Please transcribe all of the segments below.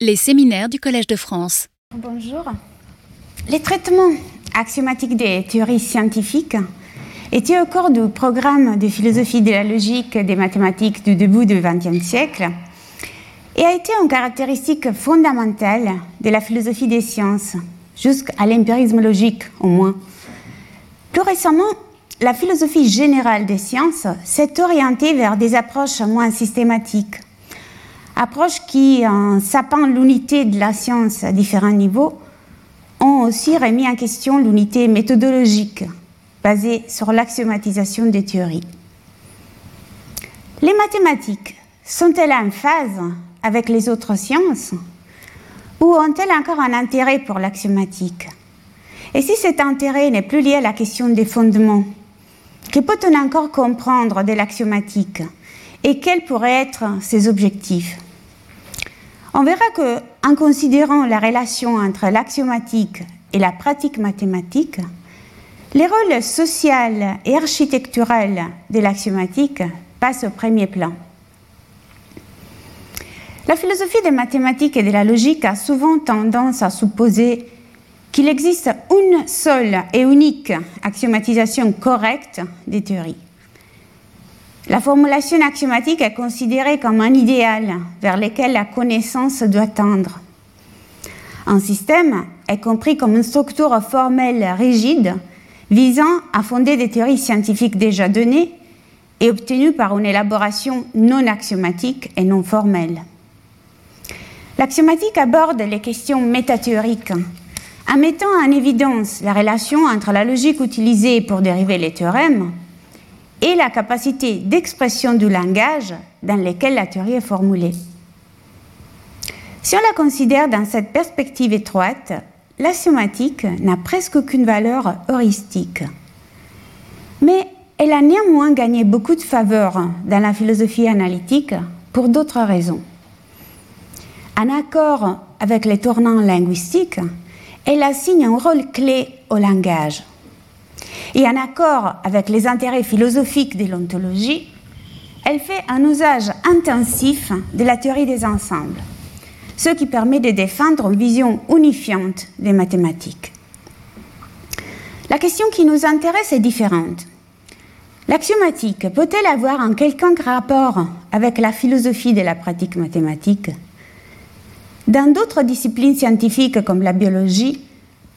Les séminaires du Collège de France. Bonjour. Les traitements axiomatiques des théories scientifiques étaient au cours du programme de philosophie de la logique des mathématiques du début du XXe siècle et a été une caractéristique fondamentale de la philosophie des sciences, jusqu'à l'empirisme logique au moins. Plus récemment, la philosophie générale des sciences s'est orientée vers des approches moins systématiques, approches qui, en sapant l'unité de la science à différents niveaux, ont aussi remis en question l'unité méthodologique basée sur l'axiomatisation des théories. Les mathématiques sont-elles en phase avec les autres sciences ou ont-elles encore un intérêt pour l'axiomatique? Et si cet intérêt n'est plus lié à la question des fondements, que peut-on encore comprendre de l'axiomatique? Et quels pourraient être ses objectifs? On verra que, en considérant la relation entre l'axiomatique et la pratique mathématique, les rôles social et architectural de l'axiomatique passent au premier plan. La philosophie des mathématiques et de la logique a souvent tendance à supposer qu'il existe une seule et unique axiomatisation correcte des théories. La formulation axiomatique est considérée comme un idéal vers lequel la connaissance doit tendre. Un système est compris comme une structure formelle rigide visant à fonder des théories scientifiques déjà données et obtenues par une élaboration non axiomatique et non formelle. L'axiomatique aborde les questions métathéoriques en mettant en évidence la relation entre la logique utilisée pour dériver les théorèmes et la capacité d'expression du langage dans lequel la théorie est formulée. Si on la considère dans cette perspective étroite, l'axiomatique n'a presque aucune valeur heuristique. Mais elle a néanmoins gagné beaucoup de faveur dans la philosophie analytique pour d'autres raisons. En accord avec les tournants linguistiques, elle assigne un rôle clé au langage. Et en accord avec les intérêts philosophiques de l'ontologie, elle fait un usage intensif de la théorie des ensembles, ce qui permet de défendre une vision unifiante des mathématiques. La question qui nous intéresse est différente. L'axiomatique peut-elle avoir un quelconque rapport avec la philosophie de la pratique mathématique? Dans d'autres disciplines scientifiques comme la biologie,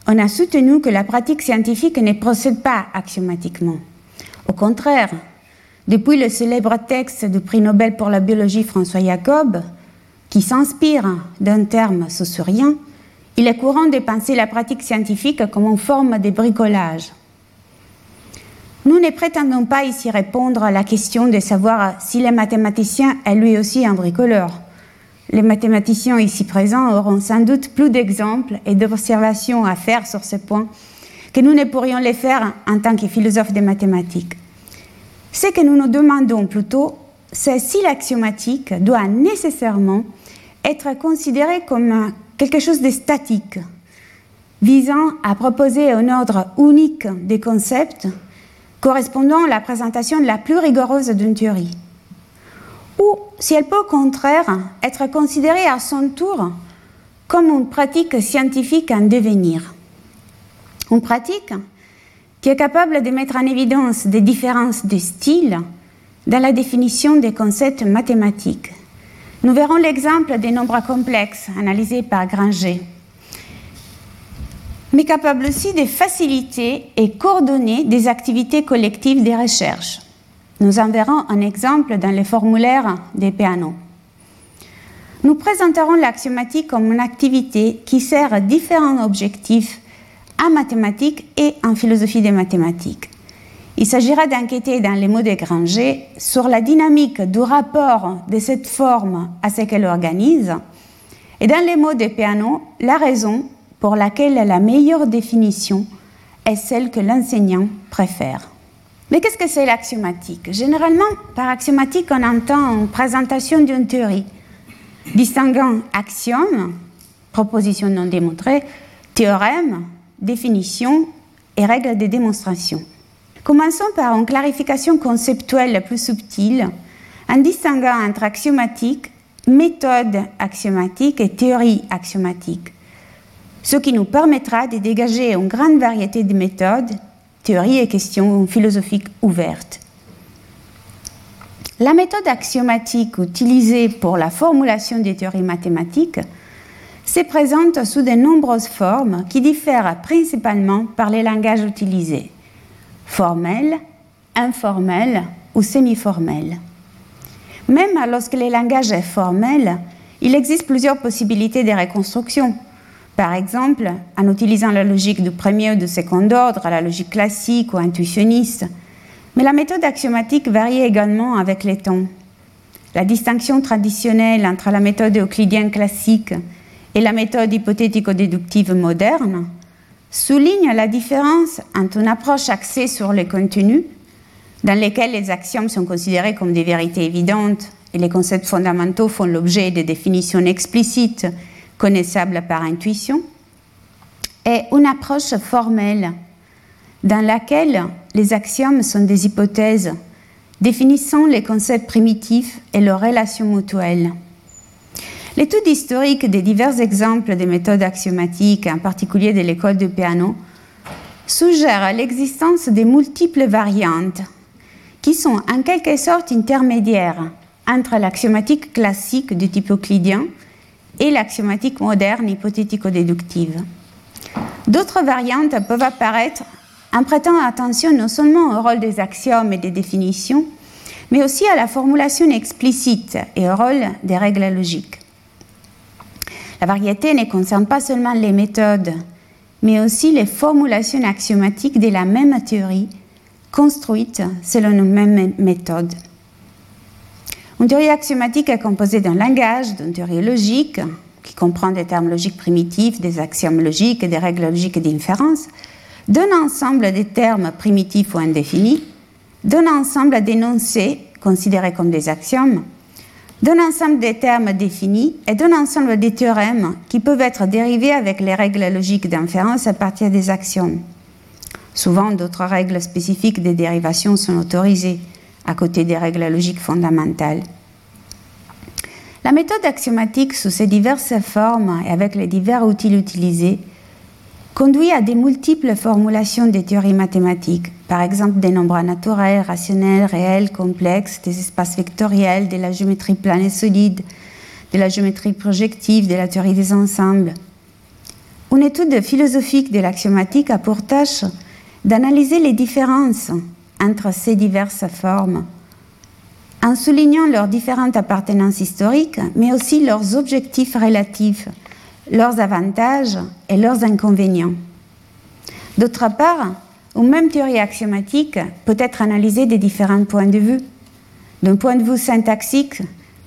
on a soutenu que la pratique scientifique ne procède pas axiomatiquement. Au contraire, depuis le célèbre texte du prix Nobel pour la biologie François Jacob, qui s'inspire d'un terme saussurien, il est courant de penser la pratique scientifique comme une forme de bricolage. Nous ne prétendons pas ici répondre à la question de savoir si le mathématicien est lui aussi un bricoleur les mathématiciens ici présents auront sans doute plus d'exemples et d'observations à faire sur ce point que nous ne pourrions les faire en tant que philosophes des mathématiques. Ce que nous nous demandons plutôt, c'est si l'axiomatique doit nécessairement être considérée comme quelque chose de statique, visant à proposer un ordre unique des concepts correspondant à la présentation la plus rigoureuse d'une théorie ou si elle peut au contraire être considérée à son tour comme une pratique scientifique en devenir. Une pratique qui est capable de mettre en évidence des différences de style dans la définition des concepts mathématiques. Nous verrons l'exemple des nombres complexes analysés par Granger, mais capable aussi de faciliter et coordonner des activités collectives de recherche. Nous en verrons un exemple dans les formulaires des pianos. Nous présenterons l'axiomatique comme une activité qui sert différents objectifs en mathématiques et en philosophie des mathématiques. Il s'agira d'enquêter dans les mots de Granger sur la dynamique du rapport de cette forme à ce qu'elle organise, et dans les mots de Peano, la raison pour laquelle la meilleure définition est celle que l'enseignant préfère. Mais qu'est-ce que c'est l'axiomatique? Généralement, par axiomatique, on entend une présentation d'une théorie, distinguant axiome, proposition non démontrée, théorème, définition et règles de démonstration. Commençons par une clarification conceptuelle plus subtile, en distinguant entre axiomatique méthode axiomatique et théorie axiomatique, ce qui nous permettra de dégager une grande variété de méthodes, théories et questions philosophiques ouvertes. La méthode axiomatique utilisée pour la formulation des théories mathématiques se présente sous de nombreuses formes qui diffèrent principalement par les langages utilisés, formels, informels ou semi-formels. Même lorsque le langage est formel, il existe plusieurs possibilités de reconstruction. Par exemple, en utilisant la logique du premier ou du second ordre, la logique classique ou intuitionniste, mais la méthode axiomatique varie également avec les temps. La distinction traditionnelle entre la méthode euclidienne classique et la méthode hypothético-déductive moderne souligne la différence entre une approche axée sur les contenus, dans lesquels les axiomes sont considérés comme des vérités évidentes et les concepts fondamentaux font l'objet de définitions explicites connaissables par intuition, et une approche formelle dans laquelle les axiomes sont des hypothèses définissant les concepts primitifs et leurs relations mutuelles. L'étude historique des divers exemples des méthodes axiomatiques, en particulier de l'école de piano, suggère l'existence de multiples variantes qui sont en quelque sorte intermédiaires entre l'axiomatique classique du type euclidien et l'axiomatique moderne hypothético-déductive. D'autres variantes peuvent apparaître en prêtant attention non seulement au rôle des axiomes et des définitions, mais aussi à la formulation explicite et au rôle des règles logiques. La variété ne concerne pas seulement les méthodes, mais aussi les formulations axiomatiques de la même théorie, construites selon une même méthode. Une théorie axiomatique est composée d'un langage, d'une théorie logique, qui comprend des termes logiques primitifs, des axiomes logiques et des règles logiques d'inférence, d'un ensemble de termes primitifs ou indéfinis, d'un ensemble d'énoncés considérés comme des axiomes, d'un ensemble de termes définis et d'un ensemble de théorèmes qui peuvent être dérivés avec les règles logiques d'inférence à partir des axiomes. Souvent, d'autres règles spécifiques des dérivations sont autorisées à côté des règles logiques fondamentales. La méthode axiomatique sous ses diverses formes et avec les divers outils utilisés conduit à des multiples formulations des théories mathématiques, par exemple des nombres naturels, rationnels, réels, complexes, des espaces vectoriels, de la géométrie plane et solide, de la géométrie projective, de la théorie des ensembles. Une étude philosophique de l'axiomatique a pour tâche d'analyser les différences entre ces diverses formes, en soulignant leurs différentes appartenances historiques, mais aussi leurs objectifs relatifs leurs avantages et leurs inconvénients. D'autre part, une même théorie axiomatique peut être analysée de différents points de vue. D'un point de vue syntaxique,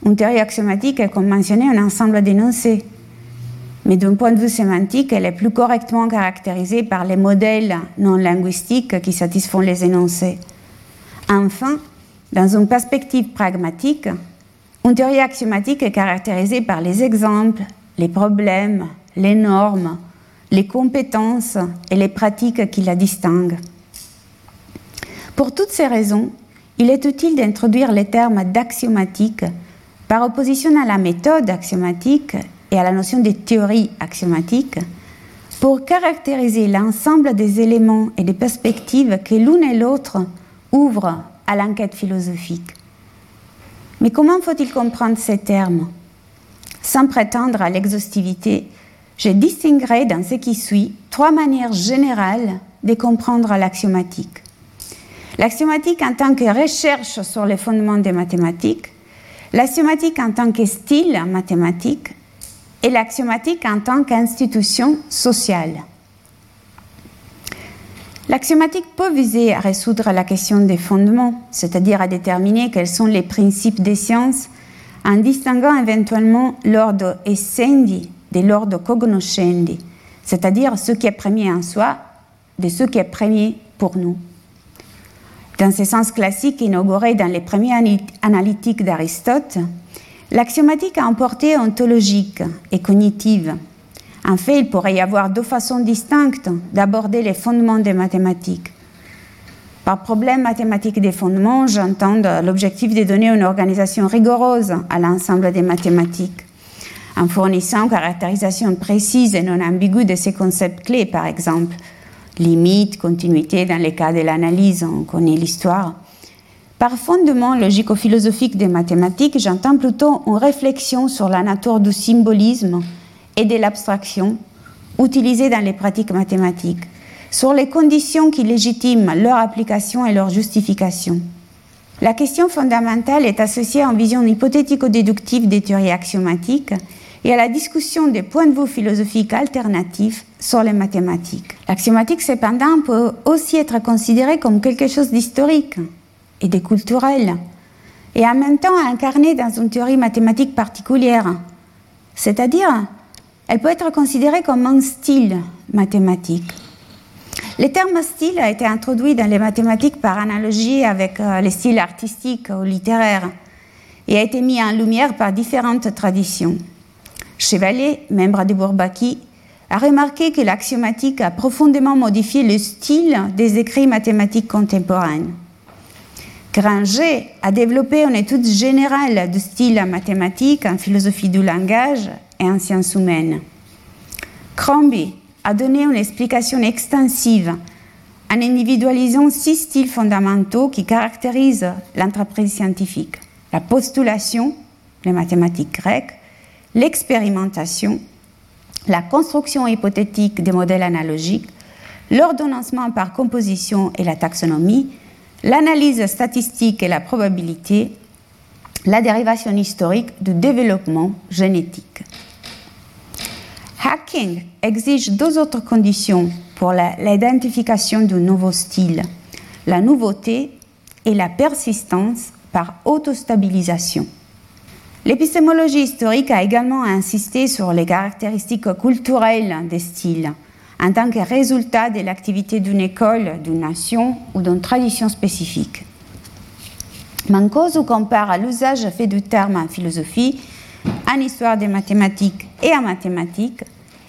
une théorie axiomatique est comme mentionné un ensemble d'énoncés. Mais d'un point de vue sémantique, elle est plus correctement caractérisée par les modèles non linguistiques qui satisfont les énoncés. Enfin, dans une perspective pragmatique, une théorie axiomatique est caractérisée par les exemples les problèmes, les normes, les compétences et les pratiques qui la distinguent. Pour toutes ces raisons, il est utile d'introduire les termes d'axiomatique par opposition à la méthode axiomatique et à la notion de théorie axiomatique pour caractériser l'ensemble des éléments et des perspectives que l'une et l'autre ouvrent à l'enquête philosophique. Mais comment faut-il comprendre ces termes? Sans prétendre à l'exhaustivité, je distinguerai dans ce qui suit trois manières générales de comprendre l'axiomatique. L'axiomatique en tant que recherche sur les fondements des mathématiques, l'axiomatique en tant que style mathématique et l'axiomatique en tant qu'institution sociale. L'axiomatique peut viser à résoudre la question des fondements, c'est-à-dire à déterminer quels sont les principes des sciences en distinguant éventuellement l'ordre essendi de l'ordre cognoscendi, c'est-à-dire ce qui est premier en soi de ce qui est premier pour nous. Dans ce sens classique inauguré dans les premiers analytiques d'Aristote, l'axiomatique a un portée ontologique et cognitive. En fait, il pourrait y avoir deux façons distinctes d'aborder les fondements des mathématiques. Par problème mathématique des fondements, j'entends l'objectif de donner une organisation rigoureuse à l'ensemble des mathématiques, en fournissant une caractérisation précise et non ambiguë de ces concepts clés, par exemple, limite, continuité dans les cas de l'analyse, on connaît l'histoire. Par fondement logico-philosophique des mathématiques, j'entends plutôt une réflexion sur la nature du symbolisme et de l'abstraction utilisée dans les pratiques mathématiques sur les conditions qui légitiment leur application et leur justification. La question fondamentale est associée à une vision hypothético-déductive des théories axiomatiques et à la discussion des points de vue philosophiques alternatifs sur les mathématiques. L'axiomatique, cependant, peut aussi être considérée comme quelque chose d'historique et de culturel, et en même temps incarnée dans une théorie mathématique particulière. C'est-à-dire, elle peut être considérée comme un style mathématique. Le terme style a été introduit dans les mathématiques par analogie avec euh, les styles artistiques ou littéraires et a été mis en lumière par différentes traditions. Chevalier, membre de Bourbaki, a remarqué que l'axiomatique a profondément modifié le style des écrits mathématiques contemporains. Granger a développé une étude générale du style mathématique en philosophie du langage et en sciences humaines. Crombie a donné une explication extensive en individualisant six styles fondamentaux qui caractérisent l'entreprise scientifique. La postulation, les mathématiques grecques, l'expérimentation, la construction hypothétique des modèles analogiques, l'ordonnancement par composition et la taxonomie, l'analyse statistique et la probabilité, la dérivation historique du développement génétique. Hacking exige deux autres conditions pour l'identification d'un nouveau style, la nouveauté et la persistance par autostabilisation. L'épistémologie historique a également insisté sur les caractéristiques culturelles des styles en tant que résultat de l'activité d'une école, d'une nation ou d'une tradition spécifique. Mancoso compare l'usage fait du terme en philosophie, en histoire des mathématiques et en mathématiques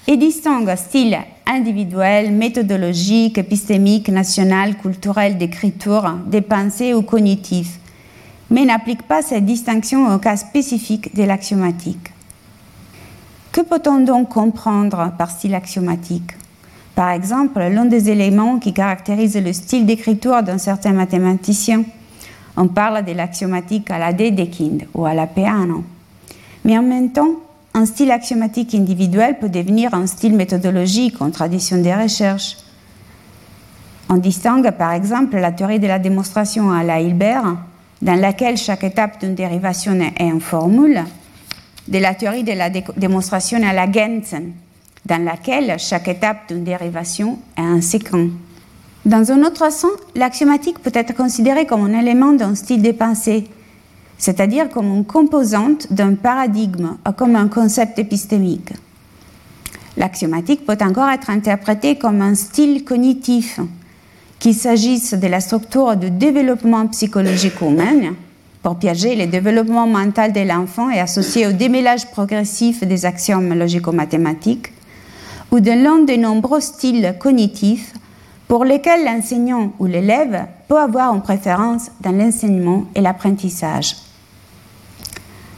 et distingue style individuel, méthodologique, épistémique, national, culturel d'écriture, de pensée ou cognitif, mais n'applique pas cette distinction au cas spécifique de l'axiomatique. Que peut-on donc comprendre par style axiomatique? Par exemple, l'un des éléments qui caractérise le style d'écriture d'un certain mathématicien. On parle de l'axiomatique à la Dedekind ou à la Peano. Mais en même temps, un style axiomatique individuel peut devenir un style méthodologique en tradition des recherches. On distingue par exemple la théorie de la démonstration à la Hilbert, dans laquelle chaque étape d'une dérivation est une formule, de la théorie de la démonstration à la Gensen, dans laquelle chaque étape d'une dérivation est un séquent. Dans un autre sens, l'axiomatique peut être considérée comme un élément d'un style de pensée, c'est-à-dire comme une composante d'un paradigme ou comme un concept épistémique. L'axiomatique peut encore être interprétée comme un style cognitif, qu'il s'agisse de la structure de développement psychologique humain, pour piéger le développement mental de l'enfant et associé au démêlage progressif des axiomes logico-mathématiques, ou de l'un des nombreux styles cognitifs pour lesquels l'enseignant ou l'élève peut avoir une préférence dans l'enseignement et l'apprentissage.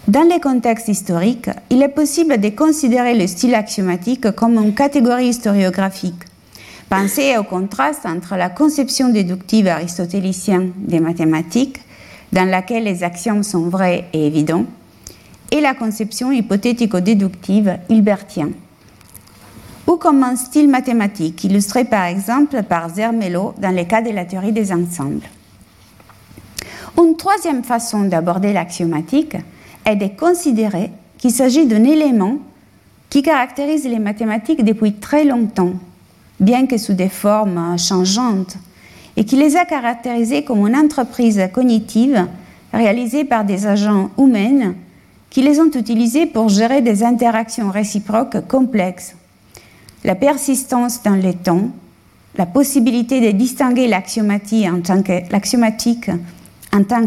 Dans les contextes historiques, il est possible de considérer le style axiomatique comme une catégorie historiographique. Pensez au contraste entre la conception déductive aristotélicienne des mathématiques, dans laquelle les axiomes sont vrais et évidents, et la conception hypothético-déductive hilbertienne. Ou comme un style mathématique, illustré par exemple par Zermelo dans le cas de la théorie des ensembles. Une troisième façon d'aborder l'axiomatique est de considérer qu'il s'agit d'un élément qui caractérise les mathématiques depuis très longtemps, bien que sous des formes changeantes, et qui les a caractérisées comme une entreprise cognitive réalisée par des agents humains qui les ont utilisés pour gérer des interactions réciproques complexes. La persistance dans le temps, la possibilité de distinguer l'axiomatique en tant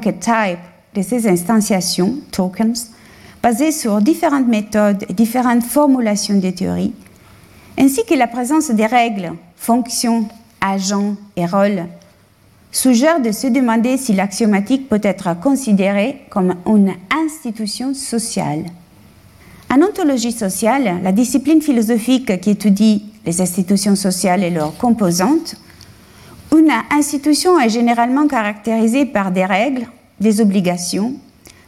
que, type de ces instanciations, tokens, basées sur différentes méthodes et différentes formulations des théories, ainsi que la présence des règles, fonctions, agents et rôles, suggère de se demander si l'axiomatique peut être considérée comme une institution sociale. En ontologie sociale, la discipline philosophique qui étudie les institutions sociales et leurs composantes, une institution est généralement caractérisée par des règles, des obligations,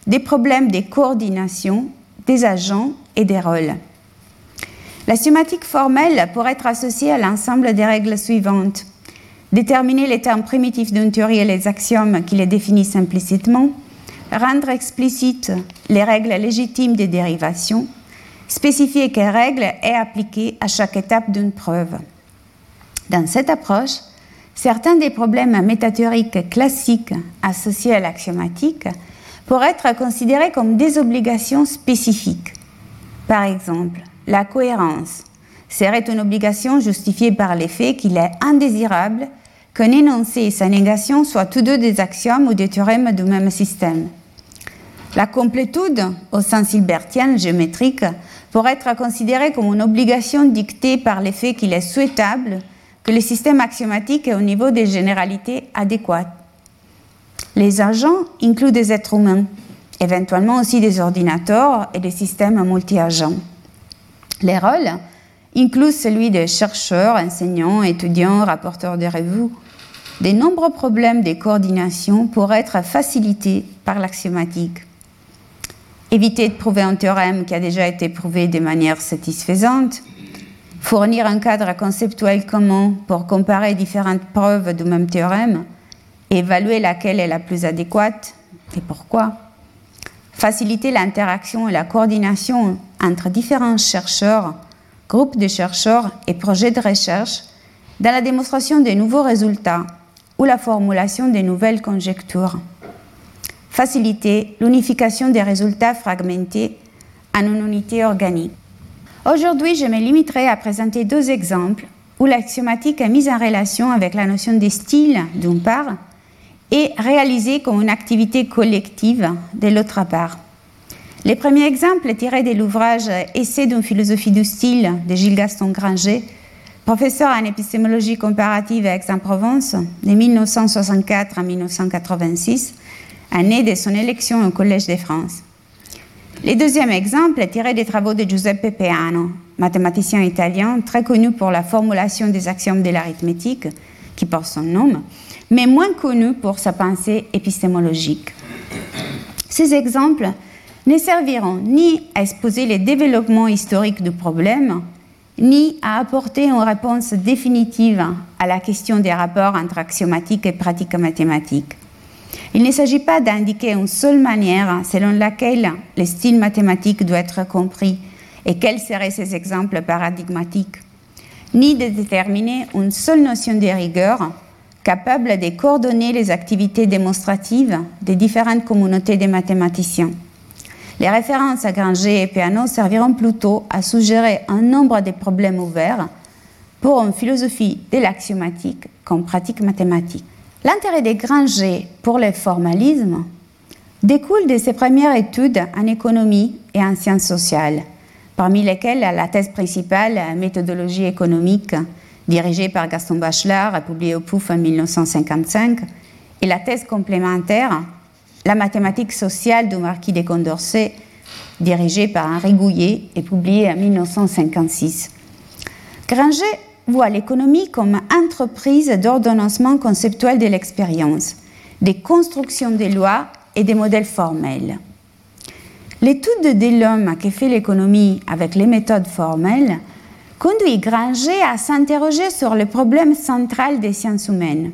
des problèmes de coordination, des agents et des rôles. La sématique formelle pourrait être associée à l'ensemble des règles suivantes. Déterminer les termes primitifs d'une théorie et les axiomes qui les définissent implicitement, rendre explicites les règles légitimes des dérivations, spécifier quelles règles est appliquées à chaque étape d'une preuve. Dans cette approche, certains des problèmes métathéoriques classiques associés à l'axiomatique pourraient être considérés comme des obligations spécifiques. Par exemple, la cohérence serait une obligation justifiée par l'effet qu'il est indésirable qu'un énoncé et sa négation soient tous deux des axiomes ou des théorèmes du même système. La complétude, au sens hilbertien géométrique, pourrait être considérée comme une obligation dictée par l'effet qu'il est souhaitable que le système axiomatique est au niveau des généralités adéquates. Les agents incluent des êtres humains, éventuellement aussi des ordinateurs et des systèmes multi-agents. Les rôles incluent celui des chercheurs, enseignants, étudiants, rapporteurs de revues. De nombreux problèmes de coordination pourraient être facilités par l'axiomatique. Éviter de prouver un théorème qui a déjà été prouvé de manière satisfaisante, fournir un cadre conceptuel commun pour comparer différentes preuves du même théorème, évaluer laquelle est la plus adéquate et pourquoi, faciliter l'interaction et la coordination entre différents chercheurs, groupes de chercheurs et projets de recherche dans la démonstration de nouveaux résultats ou la formulation de nouvelles conjectures. Faciliter l'unification des résultats fragmentés en une unité organique. Aujourd'hui, je me limiterai à présenter deux exemples où l'axiomatique est mise en relation avec la notion de style, d'une part, et réalisée comme une activité collective de l'autre part. Les premiers exemples est tiré de l'ouvrage Essai d'une philosophie du style de Gilles Gaston Granger, professeur en épistémologie comparative à Aix-en-Provence de 1964 à 1986, année de son élection au Collège de France. Le deuxième exemple est tiré des travaux de Giuseppe Peano, mathématicien italien très connu pour la formulation des axiomes de l'arithmétique, qui porte son nom, mais moins connu pour sa pensée épistémologique. Ces exemples ne serviront ni à exposer les développements historiques du problème, ni à apporter une réponse définitive à la question des rapports entre axiomatique et pratique mathématique. Il ne s'agit pas d'indiquer une seule manière selon laquelle le style mathématique doit être compris et quels seraient ces exemples paradigmatiques, ni de déterminer une seule notion de rigueur capable de coordonner les activités démonstratives des différentes communautés de mathématiciens. Les références à Granger et Peano serviront plutôt à suggérer un nombre de problèmes ouverts pour une philosophie de l'axiomatique comme pratique mathématique. L'intérêt de Granger pour le formalisme découle de ses premières études en économie et en sciences sociales, parmi lesquelles la thèse principale, Méthodologie économique, dirigée par Gaston Bachelard, publiée au POUF en 1955, et la thèse complémentaire, La mathématique sociale du marquis de Condorcet, dirigée par Henri Gouillet et publiée en 1956. Granger voit l'économie comme entreprise d'ordonnancement conceptuel de l'expérience, des constructions des lois et des modèles formels. L'étude de l'homme qui fait l'économie avec les méthodes formelles conduit Granger à s'interroger sur le problème central des sciences humaines.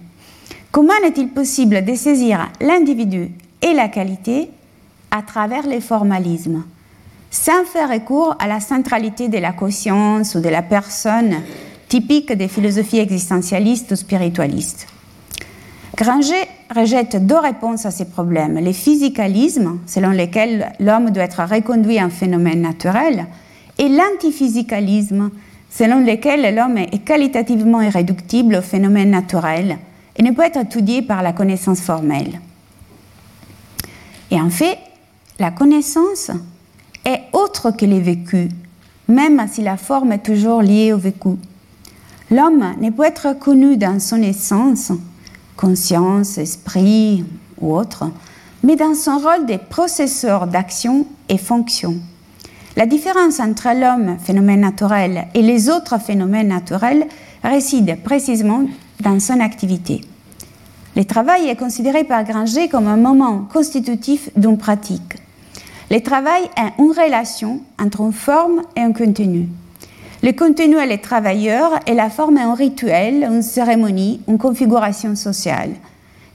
Comment est-il possible de saisir l'individu et la qualité à travers les formalismes, sans faire recours à la centralité de la conscience ou de la personne typique des philosophies existentialistes ou spiritualistes. Granger rejette deux réponses à ces problèmes. Les physicalismes, selon lesquels l'homme doit être reconduit en phénomène naturel, et l'antiphysicalisme, selon lesquels l'homme est qualitativement irréductible au phénomène naturel et ne peut être étudié par la connaissance formelle. Et en fait, la connaissance est autre que les vécus, même si la forme est toujours liée au vécu. L'homme ne peut être connu dans son essence conscience, esprit ou autre, mais dans son rôle de processeur d'action et fonction. La différence entre l'homme, phénomène naturel, et les autres phénomènes naturels réside précisément dans son activité. Le travail est considéré par Granger comme un moment constitutif d'une pratique. Le travail est une relation entre une forme et un contenu. Le contenu est le travailleur et la forme un rituel, une cérémonie, une configuration sociale.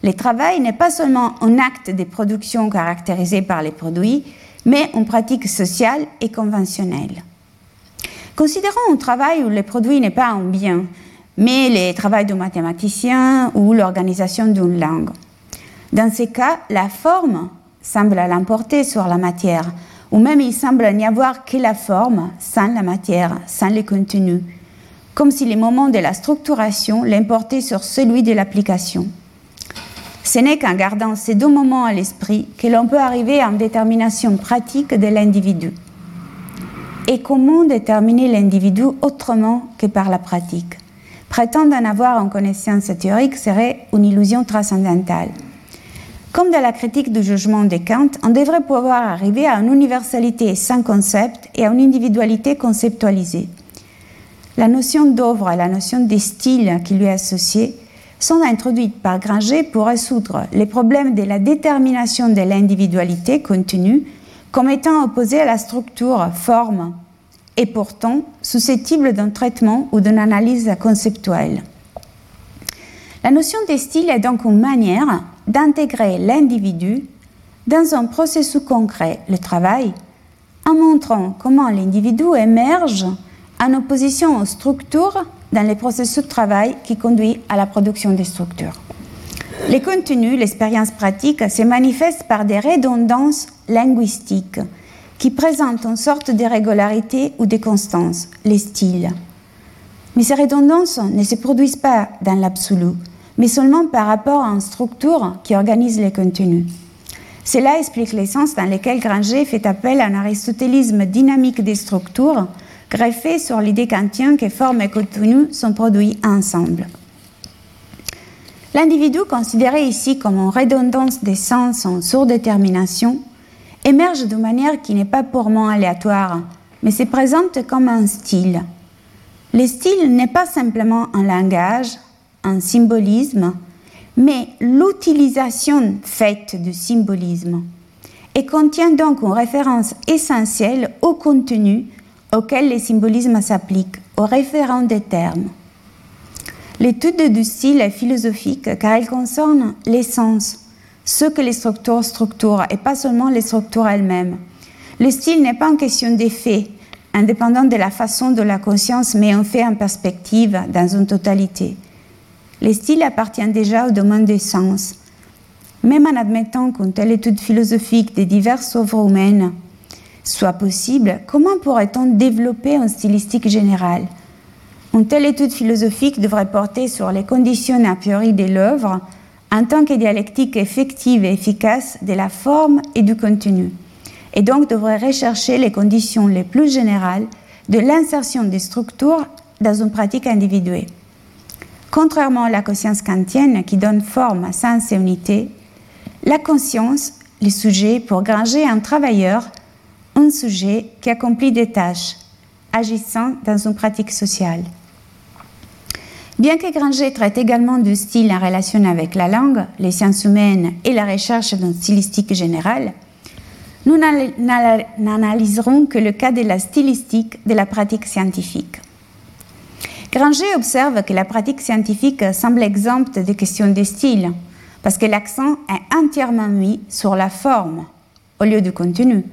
Le travail n'est pas seulement un acte de production caractérisé par les produits, mais une pratique sociale et conventionnelle. Considérons un travail où le produit n'est pas un bien, mais le travail du mathématicien ou l'organisation d'une langue. Dans ces cas, la forme semble l'emporter sur la matière, ou même il semble n'y avoir que la forme sans la matière, sans le contenu, comme si le moment de la structuration l'importait sur celui de l'application. Ce n'est qu'en gardant ces deux moments à l'esprit que l'on peut arriver à une détermination pratique de l'individu. Et comment déterminer l'individu autrement que par la pratique? Prétendre en avoir en connaissance théorique serait une illusion transcendantale. Comme dans la critique du jugement de Kant, on devrait pouvoir arriver à une universalité sans concept et à une individualité conceptualisée. La notion d'œuvre et la notion de style qui lui est associée sont introduites par Granger pour résoudre les problèmes de la détermination de l'individualité contenue comme étant opposée à la structure, forme et pourtant susceptible d'un traitement ou d'une analyse conceptuelle. La notion de style est donc une manière d'intégrer l'individu dans un processus concret, le travail, en montrant comment l'individu émerge en opposition aux structures dans les processus de travail qui conduit à la production des structures. Les contenus, l'expérience pratique, se manifestent par des redondances linguistiques qui présentent une sorte d'irrégularité ou de constance, les styles. Mais ces redondances ne se produisent pas dans l'absolu, mais seulement par rapport à une structure qui organise les contenus. Cela explique les sens dans lesquels Granger fait appel à un aristotélisme dynamique des structures, greffé sur l'idée kantienne que forme et contenu sont produits ensemble. L'individu, considéré ici comme une redondance des sens en surdétermination, émerge de manière qui n'est pas purement aléatoire, mais se présente comme un style. Le style n'est pas simplement un langage, un symbolisme, mais l'utilisation faite du symbolisme, et contient donc une référence essentielle au contenu auquel le symbolisme s'applique, au référent des termes. L'étude du style est philosophique car elle concerne l'essence, ce que les structures structurent et pas seulement les structures elles-mêmes. Le style n'est pas une question d'effet, indépendant de la façon dont la conscience met un fait en perspective dans une totalité. Le style appartient déjà au domaine des sens. Même en admettant qu'une telle étude philosophique des diverses œuvres humaines soit possible, comment pourrait-on développer une stylistique générale Une telle étude philosophique devrait porter sur les conditions a priori de l'œuvre, en tant que dialectique effective et efficace de la forme et du contenu, et donc devrait rechercher les conditions les plus générales de l'insertion des structures dans une pratique individuelle. Contrairement à la conscience kantienne qui donne forme à sens et unité, la conscience, le sujet, pour granger un travailleur, un sujet qui accomplit des tâches, agissant dans une pratique sociale. Bien que Granger traite également du style en relation avec la langue, les sciences humaines et la recherche d'une stylistique générale, nous n'analyserons que le cas de la stylistique de la pratique scientifique. Granger observe que la pratique scientifique semble exempte de questions de style, parce que l'accent est entièrement mis sur la forme au lieu du contenu,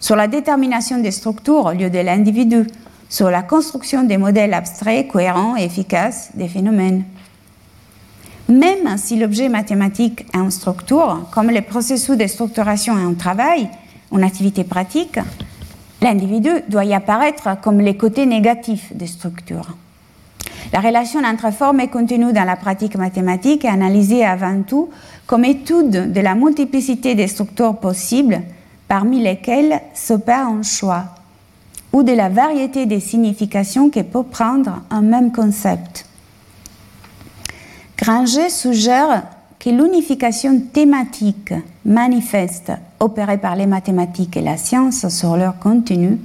sur la détermination des structures au lieu de l'individu, sur la construction des modèles abstraits, cohérents et efficaces des phénomènes. Même si l'objet mathématique est une structure, comme le processus de structuration est un travail, une activité pratique, l'individu doit y apparaître comme les côtés négatifs des structures. La relation entre forme et contenu dans la pratique mathématique est analysée avant tout comme étude de la multiplicité des structures possibles, parmi lesquelles s'opère un choix ou de la variété des significations que peut prendre un même concept. Granger suggère que l'unification thématique manifeste opérée par les mathématiques et la science sur leur contenu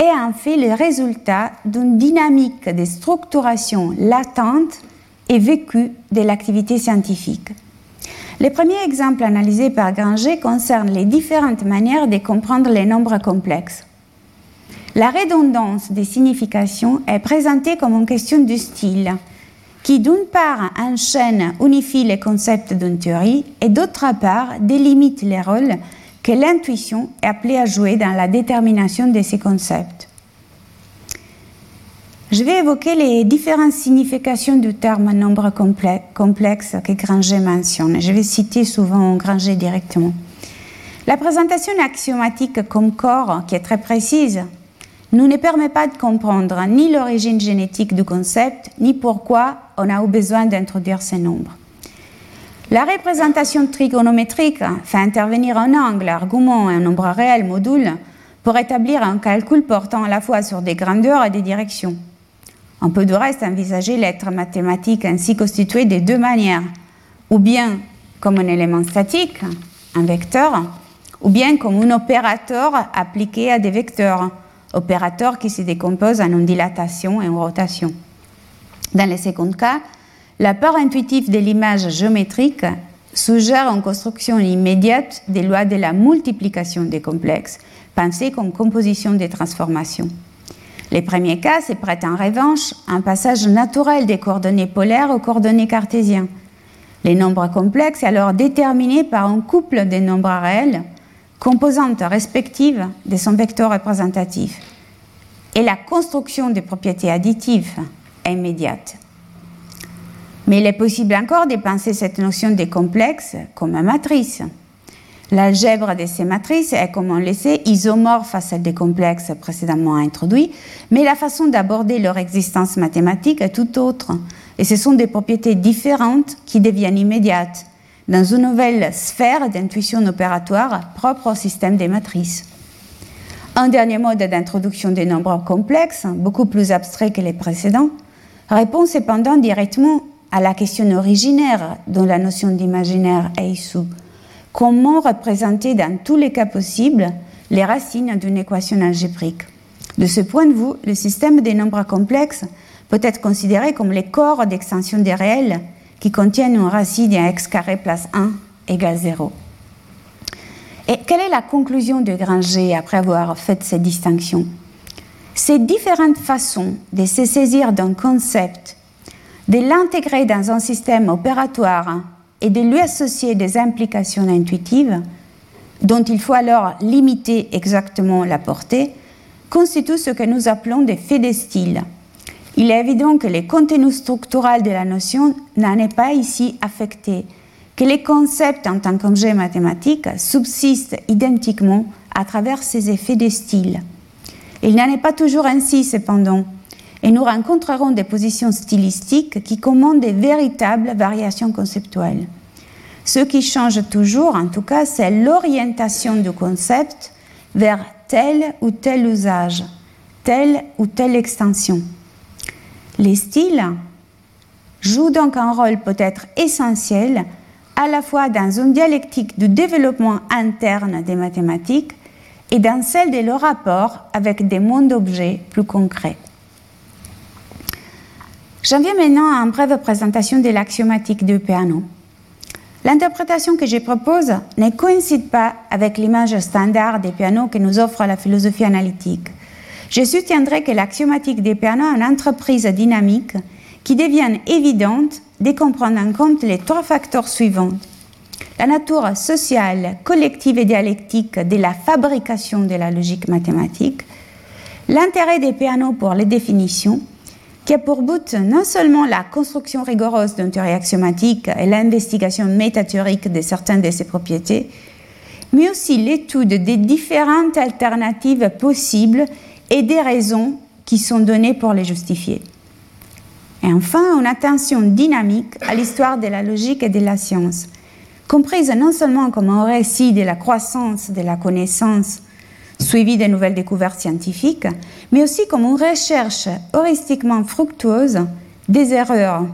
est en fait le résultat d'une dynamique de structuration latente et vécue de l'activité scientifique. Les premiers exemples analysés par Granger concernent les différentes manières de comprendre les nombres complexes. La redondance des significations est présentée comme une question de style, qui d'une part enchaîne, unifie les concepts d'une théorie et d'autre part délimite les rôles que l'intuition est appelée à jouer dans la détermination de ces concepts. Je vais évoquer les différentes significations du terme nombre complexe que Granger mentionne. Je vais citer souvent Granger directement. La présentation axiomatique comme corps, qui est très précise, nous ne permet pas de comprendre ni l'origine génétique du concept, ni pourquoi on a eu besoin d'introduire ces nombres. La représentation trigonométrique fait intervenir un angle, argument et un nombre réel module pour établir un calcul portant à la fois sur des grandeurs et des directions. On peut de reste envisager l'être mathématique ainsi constitué de deux manières, ou bien comme un élément statique, un vecteur, ou bien comme un opérateur appliqué à des vecteurs, opérateur qui se décompose en dilatation et une rotation. Dans le second cas, la part intuitive de l'image géométrique suggère une construction immédiate des lois de la multiplication des complexes, pensées comme composition des transformations. Les premiers cas se prêtent en revanche un passage naturel des coordonnées polaires aux coordonnées cartésiennes. Les nombres complexes alors déterminés par un couple de nombres réels composantes respectives de son vecteur représentatif. Et la construction des propriétés additives est immédiate. Mais il est possible encore de penser cette notion de complexe comme une matrice. L'algèbre de ces matrices est, comme on le sait, isomorphe à celle des complexes précédemment introduits, mais la façon d'aborder leur existence mathématique est tout autre. Et ce sont des propriétés différentes qui deviennent immédiates dans une nouvelle sphère d'intuition opératoire propre au système des matrices. Un dernier mode d'introduction des nombres complexes, beaucoup plus abstrait que les précédents, répond cependant directement à la question originaire dont la notion d'imaginaire est issue. Comment représenter dans tous les cas possibles les racines d'une équation algébrique? De ce point de vue, le système des nombres complexes peut être considéré comme les corps d'extension des réels qui contiennent une racine à x carré plus 1 égale 0. Et quelle est la conclusion de Granger après avoir fait ces distinctions? Ces différentes façons de se saisir d'un concept, de l'intégrer dans un système opératoire et de lui associer des implications intuitives, dont il faut alors limiter exactement la portée, constituent ce que nous appelons des faits de style il est évident que le contenu structural de la notion n'en est pas ici affecté, que les concepts en tant qu'objet mathématique subsistent identiquement à travers ces effets de style. Il n'en est pas toujours ainsi cependant, et nous rencontrerons des positions stylistiques qui commandent des véritables variations conceptuelles. Ce qui change toujours, en tout cas, c'est l'orientation du concept vers tel ou tel usage, telle ou telle extension. Les styles jouent donc un rôle peut-être essentiel à la fois dans une dialectique du développement interne des mathématiques et dans celle de leur rapport avec des mondes d'objets plus concrets. J'en viens maintenant à une brève présentation de l'axiomatique du piano. L'interprétation que je propose ne coïncide pas avec l'image standard des pianos que nous offre la philosophie analytique. Je soutiendrai que l'axiomatique des pianos est une entreprise dynamique qui devient évidente dès qu'on prend en compte les trois facteurs suivants. La nature sociale, collective et dialectique de la fabrication de la logique mathématique, l'intérêt des pianos pour les définitions, qui a pour but non seulement la construction rigoureuse d'une théorie axiomatique et l'investigation métathéorique de certaines de ses propriétés, mais aussi l'étude des différentes alternatives possibles et des raisons qui sont données pour les justifier. Et enfin, une attention dynamique à l'histoire de la logique et de la science, comprise non seulement comme un récit de la croissance de la connaissance suivi des nouvelles découvertes scientifiques, mais aussi comme une recherche heuristiquement fructueuse des erreurs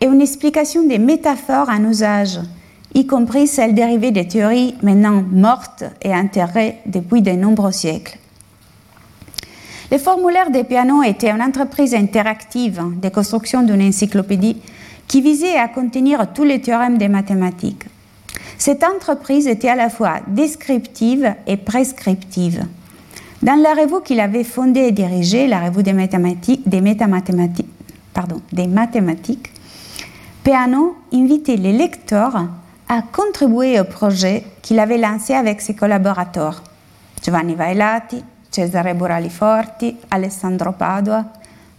et une explication des métaphores en usage, y compris celles dérivées des théories maintenant mortes et enterrées depuis de nombreux siècles. Le formulaire des pianos était une entreprise interactive de construction d'une encyclopédie qui visait à contenir tous les théorèmes des mathématiques. Cette entreprise était à la fois descriptive et prescriptive. Dans la revue qu'il avait fondée et dirigée, la revue des mathématiques, des, mathématiques Peano invitait les lecteurs à contribuer au projet qu'il avait lancé avec ses collaborateurs, Giovanni Vailati, Cesare Buraliforti, Alessandro Padua,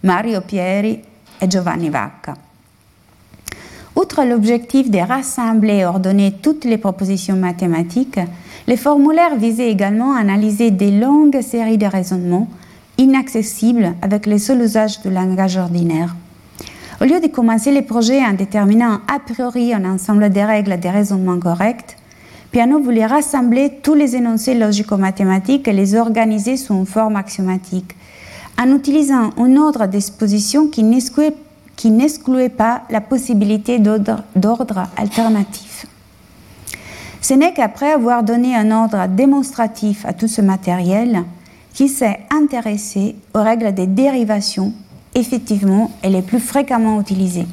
Mario Pieri et Giovanni Vacca. Outre l'objectif de rassembler et ordonner toutes les propositions mathématiques, les formulaires visaient également à analyser des longues séries de raisonnements inaccessibles avec les seuls usages du langage ordinaire. Au lieu de commencer les projets en déterminant a priori un ensemble de règles de raisonnement corrects, Piano voulait rassembler tous les énoncés logico-mathématiques et les organiser sous une forme axiomatique, en utilisant un ordre d'exposition qui n'excluait qui n'excluait pas la possibilité d'ordre alternatif. Ce n'est qu'après avoir donné un ordre démonstratif à tout ce matériel qu'il s'est intéressé aux règles des dérivations effectivement et les plus fréquemment utilisées.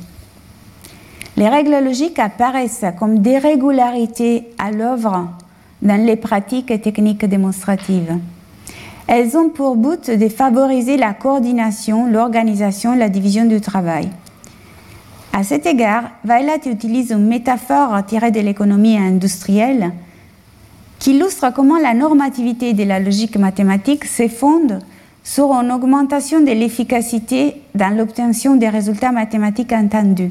Les règles logiques apparaissent comme des régularités à l'œuvre dans les pratiques et techniques démonstratives. Elles ont pour but de favoriser la coordination, l'organisation la division du travail. À cet égard, Weilat utilise une métaphore tirée de l'économie industrielle qui illustre comment la normativité de la logique mathématique s'effonde sur une augmentation de l'efficacité dans l'obtention des résultats mathématiques entendus,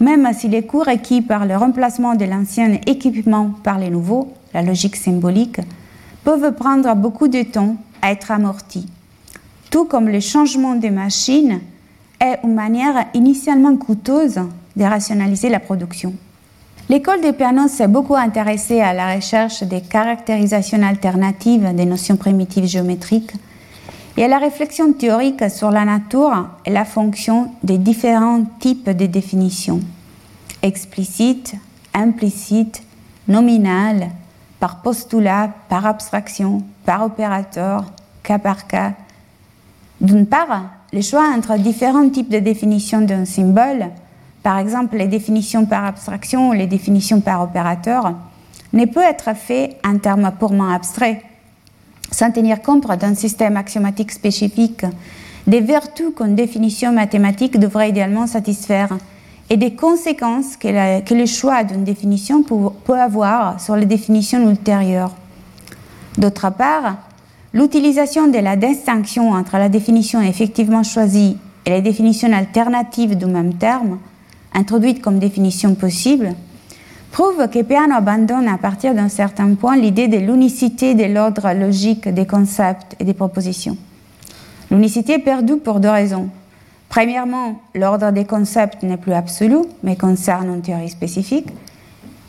même si les coûts requis par le remplacement de l'ancien équipement par les nouveaux, la logique symbolique, peuvent prendre beaucoup de temps à être amorti, tout comme le changement des machines est une manière initialement coûteuse de rationaliser la production. L'école de piano s'est beaucoup intéressée à la recherche des caractérisations alternatives des notions primitives géométriques et à la réflexion théorique sur la nature et la fonction des différents types de définitions, explicites, implicites, nominales, par postulat, par abstraction, par opérateur, cas par cas. D'une part, le choix entre différents types de définitions d'un symbole, par exemple les définitions par abstraction ou les définitions par opérateur, ne peut être fait en termes purement abstraits, sans tenir compte d'un système axiomatique spécifique, des vertus qu'une définition mathématique devrait idéalement satisfaire et des conséquences que, le choix d'une définition peut, avoir sur les définitions ultérieures. D'autre part, l'utilisation de la distinction entre la définition effectivement choisie et les définitions alternatives du même terme, introduite comme définition possible, prouve que Peano abandonne à partir d'un certain point l'idée de l'unicité de l'ordre logique des concepts et des propositions. L'unicité est perdue pour deux raisons. Premièrement, l'ordre des concepts n'est plus absolu, mais concerne une théorie spécifique.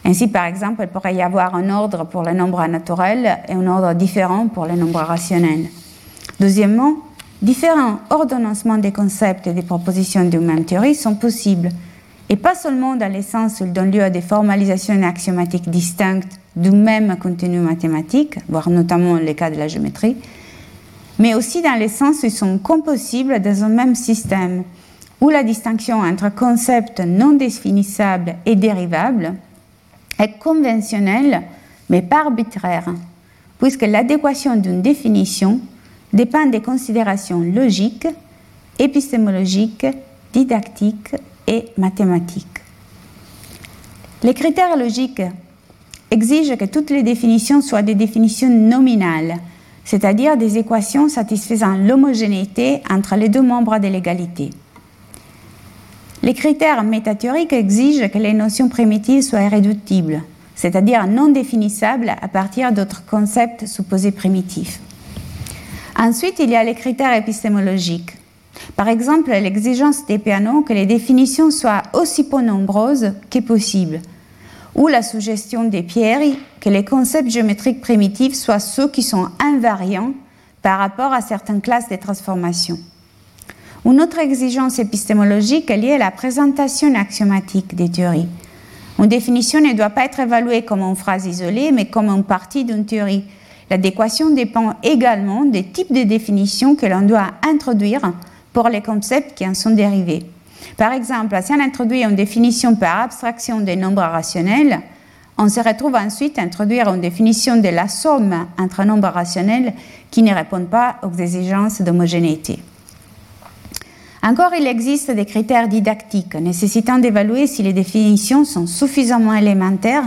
Ainsi, par exemple, il pourrait y avoir un ordre pour les nombres naturels et un ordre différent pour les nombres rationnels. Deuxièmement, différents ordonnancements des concepts et des propositions d'une même théorie sont possibles, et pas seulement dans le sens où ils donnent lieu à des formalisations axiomatiques distinctes du même contenu mathématique, voire notamment le cas de la géométrie, mais aussi dans le sens où ils sont compossibles dans un même système, où la distinction entre concepts non définissables et dérivables est conventionnelle, mais pas arbitraire, puisque l'adéquation d'une définition dépend des considérations logiques, épistémologiques, didactiques et mathématiques. Les critères logiques exigent que toutes les définitions soient des définitions nominales, c'est-à-dire des équations satisfaisant l'homogénéité entre les deux membres de l'égalité. Les critères métathéoriques exigent que les notions primitives soient irréductibles, c'est-à-dire non définissables à partir d'autres concepts supposés primitifs. Ensuite, il y a les critères épistémologiques. Par exemple, l'exigence des pianos que les définitions soient aussi peu nombreuses que possible, ou la suggestion des pierres que les concepts géométriques primitifs soient ceux qui sont invariants par rapport à certaines classes de transformations. Une autre exigence épistémologique est liée à la présentation axiomatique des théories. Une définition ne doit pas être évaluée comme une phrase isolée, mais comme une partie d'une théorie. L'adéquation dépend également des types de définitions que l'on doit introduire pour les concepts qui en sont dérivés. Par exemple, si on introduit une définition par abstraction des nombres rationnels, on se retrouve ensuite à introduire une définition de la somme entre nombres rationnels qui ne répondent pas aux exigences d'homogénéité. Encore, il existe des critères didactiques nécessitant d'évaluer si les définitions sont suffisamment élémentaires,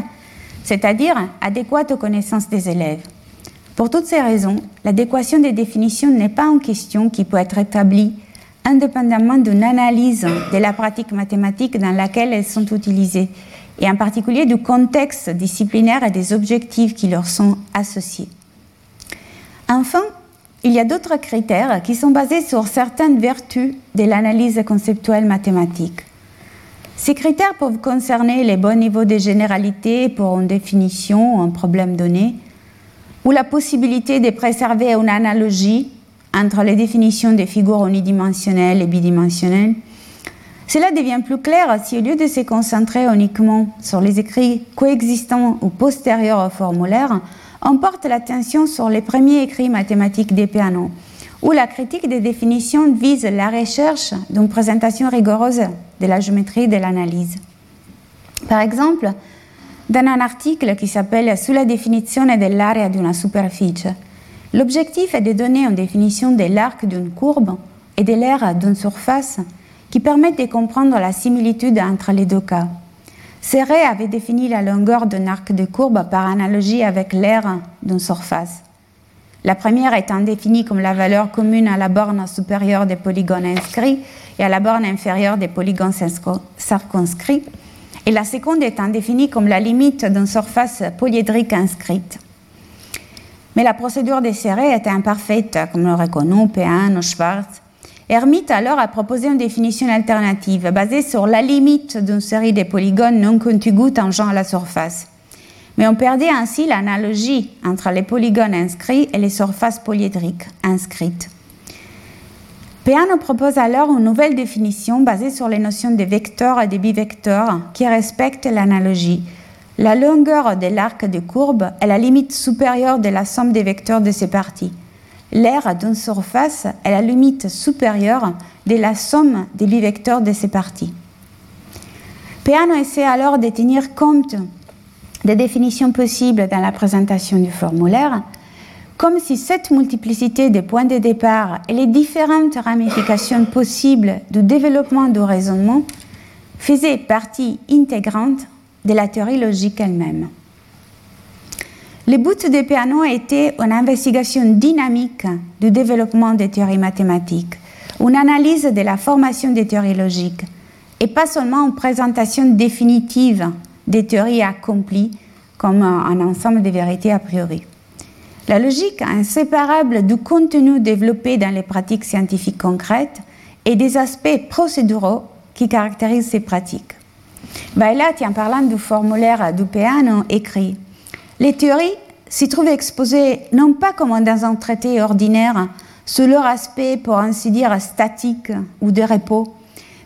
c'est-à-dire adéquates aux connaissances des élèves. Pour toutes ces raisons, l'adéquation des définitions n'est pas une question qui peut être établie indépendamment d'une analyse de la pratique mathématique dans laquelle elles sont utilisées, et en particulier du contexte disciplinaire et des objectifs qui leur sont associés. Enfin, il y a d'autres critères qui sont basés sur certaines vertus de l'analyse conceptuelle mathématique. Ces critères peuvent concerner les bons niveaux de généralité pour une définition ou un problème donné, ou la possibilité de préserver une analogie entre les définitions des figures unidimensionnelles et bidimensionnelles. Cela devient plus clair si au lieu de se concentrer uniquement sur les écrits coexistants ou postérieurs au formulaire, on porte l'attention sur les premiers écrits mathématiques des pianos, où la critique des définitions vise la recherche d'une présentation rigoureuse de la géométrie de l'analyse. Par exemple, dans un article qui s'appelle Sulla definizione dell'area di una superficie, l'objectif est de donner une définition de l'arc d'une courbe et de l'aire d'une surface qui permettent de comprendre la similitude entre les deux cas. Serré avait défini la longueur d'un arc de courbe par analogie avec l'aire d'une surface. La première étant définie comme la valeur commune à la borne supérieure des polygones inscrits et à la borne inférieure des polygones circonscrits, et la seconde étant définie comme la limite d'une surface polyédrique inscrite. Mais la procédure des serrés était imparfaite, comme le reconnu Péan ou Schwartz, Hermite alors a proposé une définition alternative basée sur la limite d'une série de polygones non contigus tangeant à la surface. Mais on perdait ainsi l'analogie entre les polygones inscrits et les surfaces polyédriques inscrites. Peano propose alors une nouvelle définition basée sur les notions de vecteurs et de bivecteurs qui respectent l'analogie. La longueur de l'arc de courbe est la limite supérieure de la somme des vecteurs de ses parties l'aire d'une surface est la limite supérieure de la somme des bivecteurs de ces parties. Peano essaie alors de tenir compte des définitions possibles dans la présentation du formulaire, comme si cette multiplicité des points de départ et les différentes ramifications possibles du développement du raisonnement faisaient partie intégrante de la théorie logique elle-même. Le but de Peano était une investigation dynamique du développement des théories mathématiques, une analyse de la formation des théories logiques, et pas seulement une présentation définitive des théories accomplies comme un ensemble de vérités a priori. La logique inséparable du contenu développé dans les pratiques scientifiques concrètes et des aspects procéduraux qui caractérisent ces pratiques. Bailat, en parlant du formulaire du Peano, écrit les théories s'y trouvent exposées non pas comme dans un traité ordinaire, sous leur aspect, pour ainsi dire, statique ou de repos,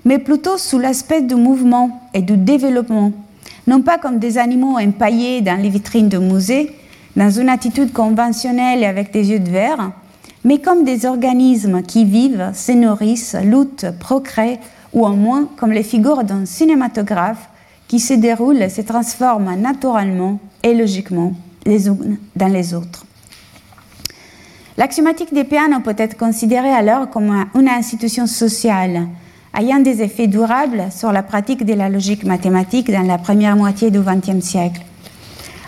mais plutôt sous l'aspect du mouvement et du développement, non pas comme des animaux empaillés dans les vitrines de musées, dans une attitude conventionnelle et avec des yeux de verre, mais comme des organismes qui vivent, se nourrissent, luttent, procréent, ou au moins comme les figures d'un cinématographe qui se déroulent et se transforment naturellement et logiquement les unes dans les autres. L'axiomatique des pianos peut être considérée alors comme une institution sociale ayant des effets durables sur la pratique de la logique mathématique dans la première moitié du XXe siècle.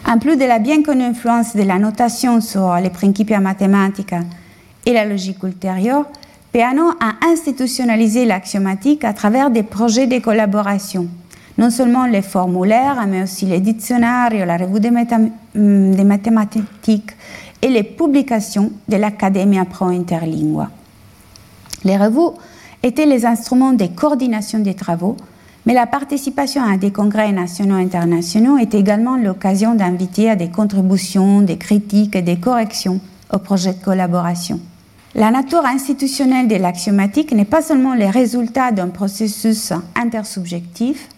En plus de la bien connue influence de la notation sur les principia mathematica et la logique ultérieure, Peano a institutionnalisé l'axiomatique à travers des projets de collaboration non seulement les formulaires, mais aussi les dictionnaires, la revue des, mm, mathématiques et les publications de l'Academia Pro Interlingua. Les revues étaient les instruments de coordination des travaux, mais la participation à des congrès nationaux et internationaux est également l'occasion d'inviter à des contributions, des critiques et des corrections au projet de collaboration. La nature institutionnelle de l'axiomatique n'est pas seulement le résultat d'un processus intersubjectif,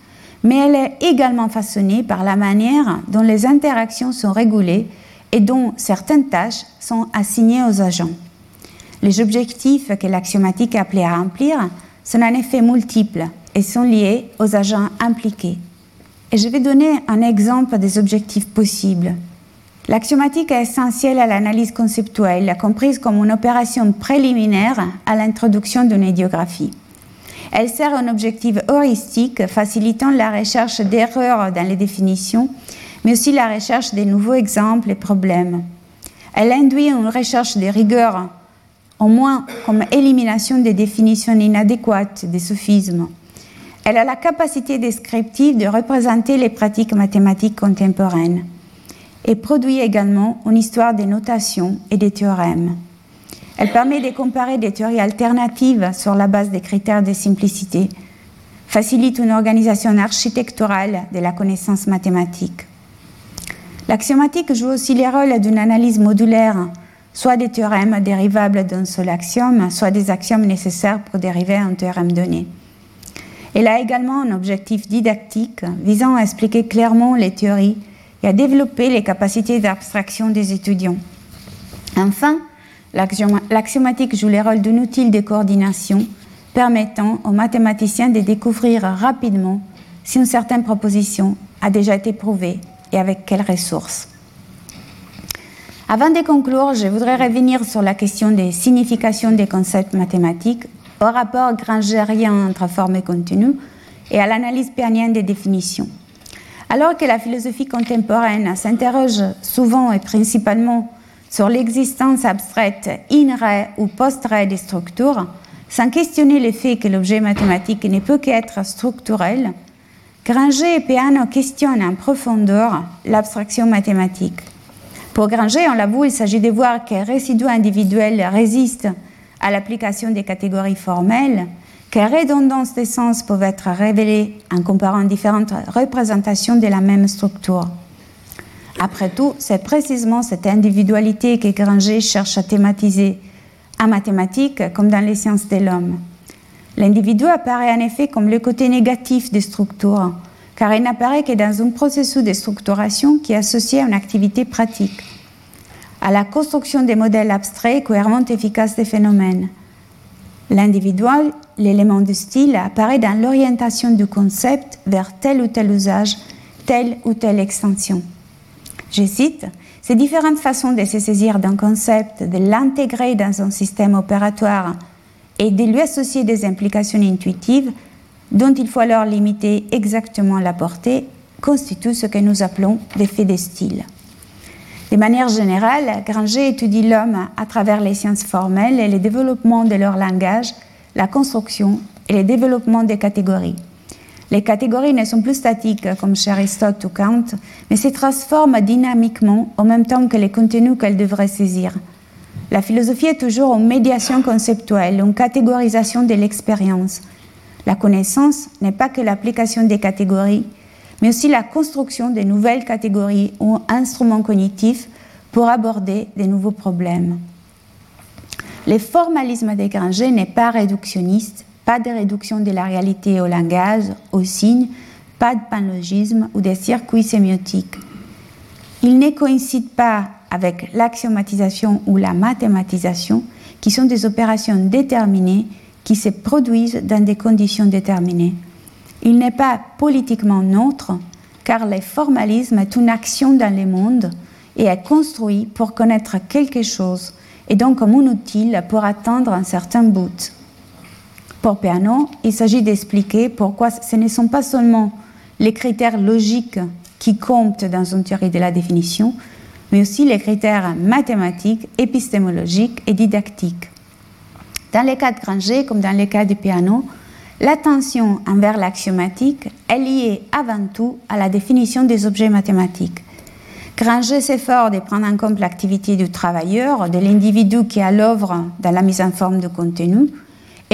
mais elle est également façonnée par la manière dont les interactions sont régulées et dont certaines tâches sont assignées aux agents. Les objectifs que l'axiomatique est appelée à remplir sont en effet multiples et sont liés aux agents impliqués. Et je vais donner un exemple des objectifs possibles. L'axiomatique est essentielle à l'analyse conceptuelle, comprise comme une opération préliminaire à l'introduction d'une idiographie. Elle sert un objectif heuristique facilitant la recherche d'erreurs dans les définitions, mais aussi la recherche de nouveaux exemples et problèmes. Elle induit une recherche de rigueur, au moins comme élimination des définitions inadéquates des sophismes. Elle a la capacité descriptive de représenter les pratiques mathématiques contemporaines et produit également une histoire des notations et des théorèmes. Elle permet de comparer des théories alternatives sur la base des critères de simplicité, facilite une organisation architecturale de la connaissance mathématique. L'axiomatique joue aussi les rôles d'une analyse modulaire, soit des théorèmes dérivables d'un seul axiome, soit des axiomes nécessaires pour dériver un théorème donné. Elle a également un objectif didactique visant à expliquer clairement les théories et à développer les capacités d'abstraction des étudiants. Enfin, l'axiomatique joue le rôle d'un outil de coordination permettant aux mathématiciens de découvrir rapidement si une certaine proposition a déjà été prouvée et avec quelles ressources. Avant de conclure, je voudrais revenir sur la question des significations des concepts mathématiques au rapport grangerien entre forme et contenu et à l'analyse péanienne des définitions. Alors que la philosophie contemporaine s'interroge souvent et principalement sur l'existence abstraite in re ou post re des structures, sans questionner le fait que l'objet mathématique ne peut qu'être structurel, Granger et Peano questionnent en profondeur l'abstraction mathématique. Pour Granger, on l'avoue, il s'agit de voir quels résidus individuels résistent à l'application des catégories formelles quelles redondances de sens peuvent être révélées en comparant différentes représentations de la même structure. Après tout, c'est précisément cette individualité que Granger cherche à thématiser en mathématiques comme dans les sciences de l'homme. L'individu apparaît en effet comme le côté négatif des structures, car il n'apparaît que dans un processus de structuration qui est associé à une activité pratique, à la construction des modèles abstraits cohérents et efficaces des phénomènes. L'individuel l'élément de style apparaît dans l'orientation du concept vers tel ou tel usage, telle ou telle extension. Je cite, ces différentes façons de se saisir d'un concept, de l'intégrer dans un système opératoire et de lui associer des implications intuitives dont il faut alors limiter exactement la portée, constituent ce que nous appelons l'effet de style. De manière générale, Granger étudie l'homme à travers les sciences formelles et le développement de leur langage la construction et le développement des catégories. Les catégories ne sont plus statiques comme chez Aristote ou Kant, mais se transforment dynamiquement en même temps que les contenus qu'elles devraient saisir. La philosophie est toujours une médiation conceptuelle, une catégorisation de l'expérience. La connaissance n'est pas que l'application des catégories, mais aussi la construction de nouvelles catégories ou instruments cognitifs pour aborder de nouveaux problèmes. Le formalisme Granger n'est pas réductionniste, pas de réduction de la réalité au langage, aux signes, pas de panlogisme ou des circuits sémiotiques. Il ne coïncide pas avec l'axiomatisation ou la mathématisation, qui sont des opérations déterminées qui se produisent dans des conditions déterminées. Il n'est pas politiquement neutre, car le formalisme est une action dans le monde et est construit pour connaître quelque chose et donc comme un outil pour atteindre un certain but. Pour Peano, il s'agit d'expliquer pourquoi ce ne sont pas seulement les critères logiques qui comptent dans une théorie de la définition, mais aussi les critères mathématiques, épistémologiques et didactiques. Dans les cas de Granger, comme dans les cas de Peano, l'attention envers l'axiomatique est liée avant tout à la définition des objets mathématiques. Granger s'efforce de prendre en compte l'activité du travailleur, de l'individu qui à l'œuvre dans la mise en forme de contenu,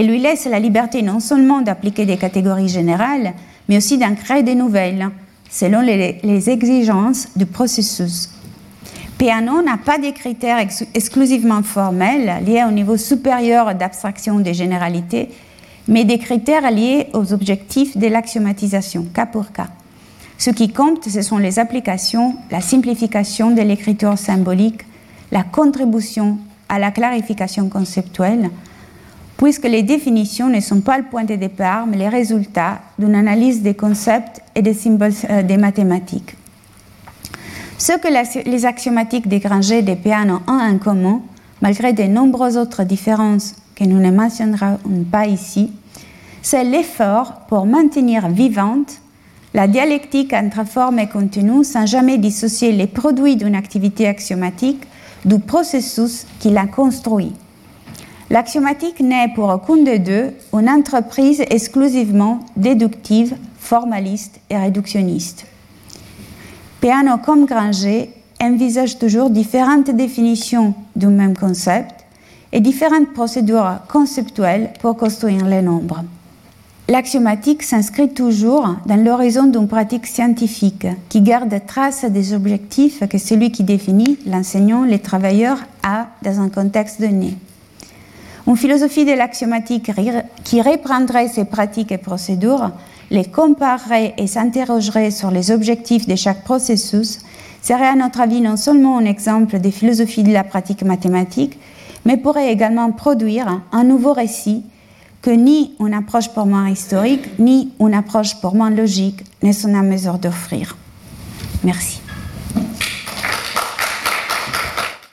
et lui laisse la liberté non seulement d'appliquer des catégories générales, mais aussi d'en créer des nouvelles, selon les, exigences du processus. Peano n'a pas de critères exclusivement formels liés au niveau supérieur d'abstraction des généralités, mais des critères liés aux objectifs de l'axiomatisation, cas pour cas. Ce qui compte, ce sont les applications, la simplification de l'écriture symbolique, la contribution à la clarification conceptuelle, puisque les définitions ne sont pas le point de départ, mais les résultats d'une analyse des concepts et des symboles euh, des mathématiques. Ce que les axiomatiques des Granger et des Peano ont en commun, malgré de nombreuses autres différences que nous ne mentionnerons pas ici, c'est l'effort pour maintenir vivante la dialectique entre forme et contenu sans jamais dissocier les produits d'une activité axiomatique du processus qui l'a construit. L'axiomatique n'est pour aucun des deux une entreprise exclusivement déductive, formaliste et réductionniste. Peano comme Granger envisage toujours différentes définitions du même concept et différentes procédures conceptuelles pour construire les nombres. L'axiomatique s'inscrit toujours dans l'horizon d'une pratique scientifique qui garde trace des objectifs que celui qui définit, l'enseignant, les travailleurs, a dans un contexte donné. Une philosophie de l'axiomatique qui reprendrait ces pratiques et procédures les comparerait et s'interrogerait sur les objectifs de chaque processus serait à notre avis non seulement un exemple des philosophies de la pratique mathématique, mais pourrait également produire un nouveau récit que ni une approche purement historique, ni une approche purement logique ne sont à mesure d'offrir. Merci.